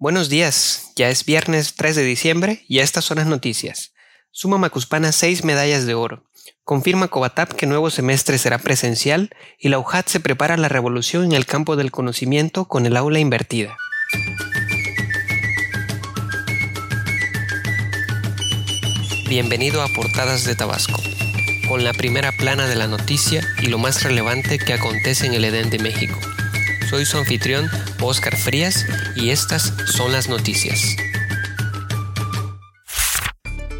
Buenos días, ya es viernes 3 de diciembre y estas son las noticias. Suma Macuspana 6 medallas de oro. Confirma Cobatap que nuevo semestre será presencial y la UJAT se prepara la revolución en el campo del conocimiento con el aula invertida. Bienvenido a Portadas de Tabasco, con la primera plana de la noticia y lo más relevante que acontece en el Edén de México. Soy su anfitrión, Oscar Frías, y estas son las noticias.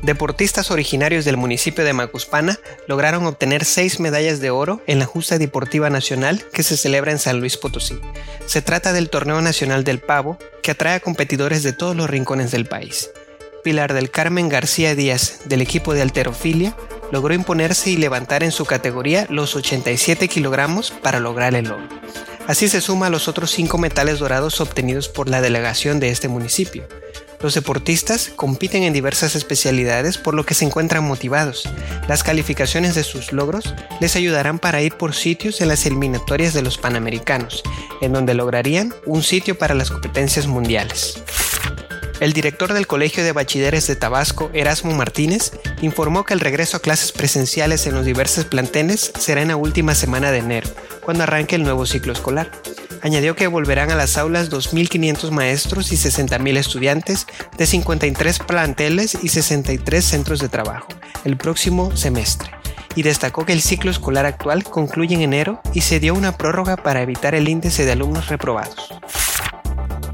Deportistas originarios del municipio de Macuspana lograron obtener seis medallas de oro en la Justa Deportiva Nacional que se celebra en San Luis Potosí. Se trata del Torneo Nacional del Pavo, que atrae a competidores de todos los rincones del país. Pilar del Carmen García Díaz, del equipo de alterofilia, logró imponerse y levantar en su categoría los 87 kilogramos para lograr el oro. Así se suma a los otros cinco metales dorados obtenidos por la delegación de este municipio. Los deportistas compiten en diversas especialidades por lo que se encuentran motivados. Las calificaciones de sus logros les ayudarán para ir por sitios en las eliminatorias de los Panamericanos, en donde lograrían un sitio para las competencias mundiales. El director del Colegio de Bachilleres de Tabasco, Erasmo Martínez, informó que el regreso a clases presenciales en los diversos planteles será en la última semana de enero, cuando arranque el nuevo ciclo escolar. Añadió que volverán a las aulas 2.500 maestros y 60.000 estudiantes de 53 planteles y 63 centros de trabajo el próximo semestre y destacó que el ciclo escolar actual concluye en enero y se dio una prórroga para evitar el índice de alumnos reprobados.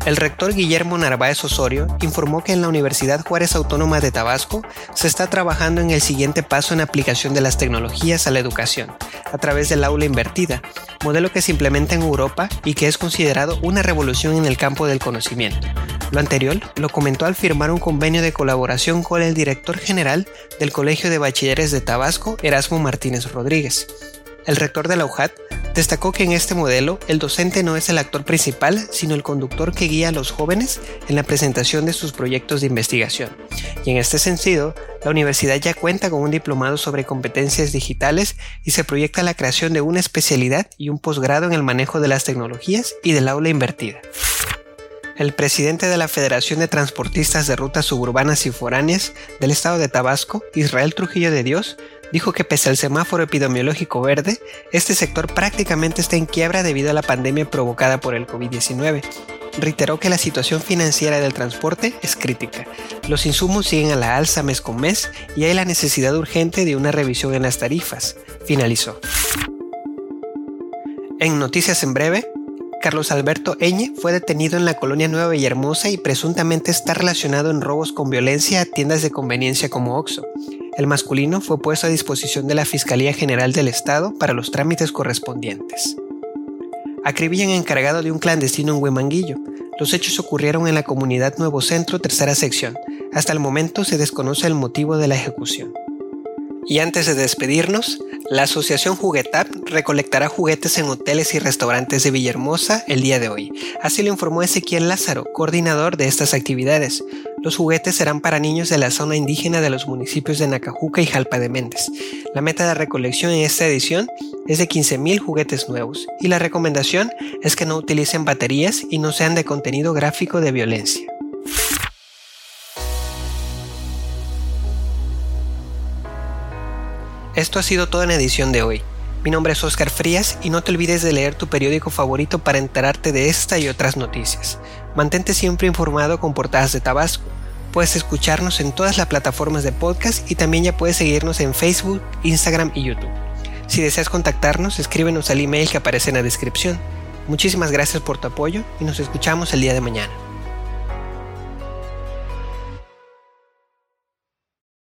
El rector Guillermo Narváez Osorio informó que en la Universidad Juárez Autónoma de Tabasco se está trabajando en el siguiente paso en aplicación de las tecnologías a la educación, a través del aula invertida, modelo que se implementa en Europa y que es considerado una revolución en el campo del conocimiento. Lo anterior lo comentó al firmar un convenio de colaboración con el director general del Colegio de Bachilleres de Tabasco, Erasmo Martínez Rodríguez. El rector de la UJAT Destacó que en este modelo el docente no es el actor principal, sino el conductor que guía a los jóvenes en la presentación de sus proyectos de investigación. Y en este sentido, la universidad ya cuenta con un diplomado sobre competencias digitales y se proyecta la creación de una especialidad y un posgrado en el manejo de las tecnologías y del aula invertida. El presidente de la Federación de Transportistas de Rutas Suburbanas y Foráneas del estado de Tabasco, Israel Trujillo de Dios, dijo que pese al semáforo epidemiológico verde, este sector prácticamente está en quiebra debido a la pandemia provocada por el COVID-19. Reiteró que la situación financiera del transporte es crítica. Los insumos siguen a la alza mes con mes y hay la necesidad urgente de una revisión en las tarifas, finalizó. En Noticias en Breve, Carlos Alberto Eñe fue detenido en la colonia Nueva Villahermosa y presuntamente está relacionado en robos con violencia a tiendas de conveniencia como Oxxo. El masculino fue puesto a disposición de la Fiscalía General del Estado para los trámites correspondientes. Acribillan encargado de un clandestino en Huemanguillo. Los hechos ocurrieron en la comunidad Nuevo Centro, tercera sección. Hasta el momento se desconoce el motivo de la ejecución. Y antes de despedirnos, la Asociación Juguetap recolectará juguetes en hoteles y restaurantes de Villahermosa el día de hoy. Así lo informó Ezequiel Lázaro, coordinador de estas actividades. Los juguetes serán para niños de la zona indígena de los municipios de Nacajuca y Jalpa de Méndez. La meta de recolección en esta edición es de 15.000 juguetes nuevos y la recomendación es que no utilicen baterías y no sean de contenido gráfico de violencia. Esto ha sido toda en edición de hoy. Mi nombre es Oscar Frías y no te olvides de leer tu periódico favorito para enterarte de esta y otras noticias. Mantente siempre informado con portadas de Tabasco. Puedes escucharnos en todas las plataformas de podcast y también ya puedes seguirnos en Facebook, Instagram y YouTube. Si deseas contactarnos, escríbenos al email que aparece en la descripción. Muchísimas gracias por tu apoyo y nos escuchamos el día de mañana.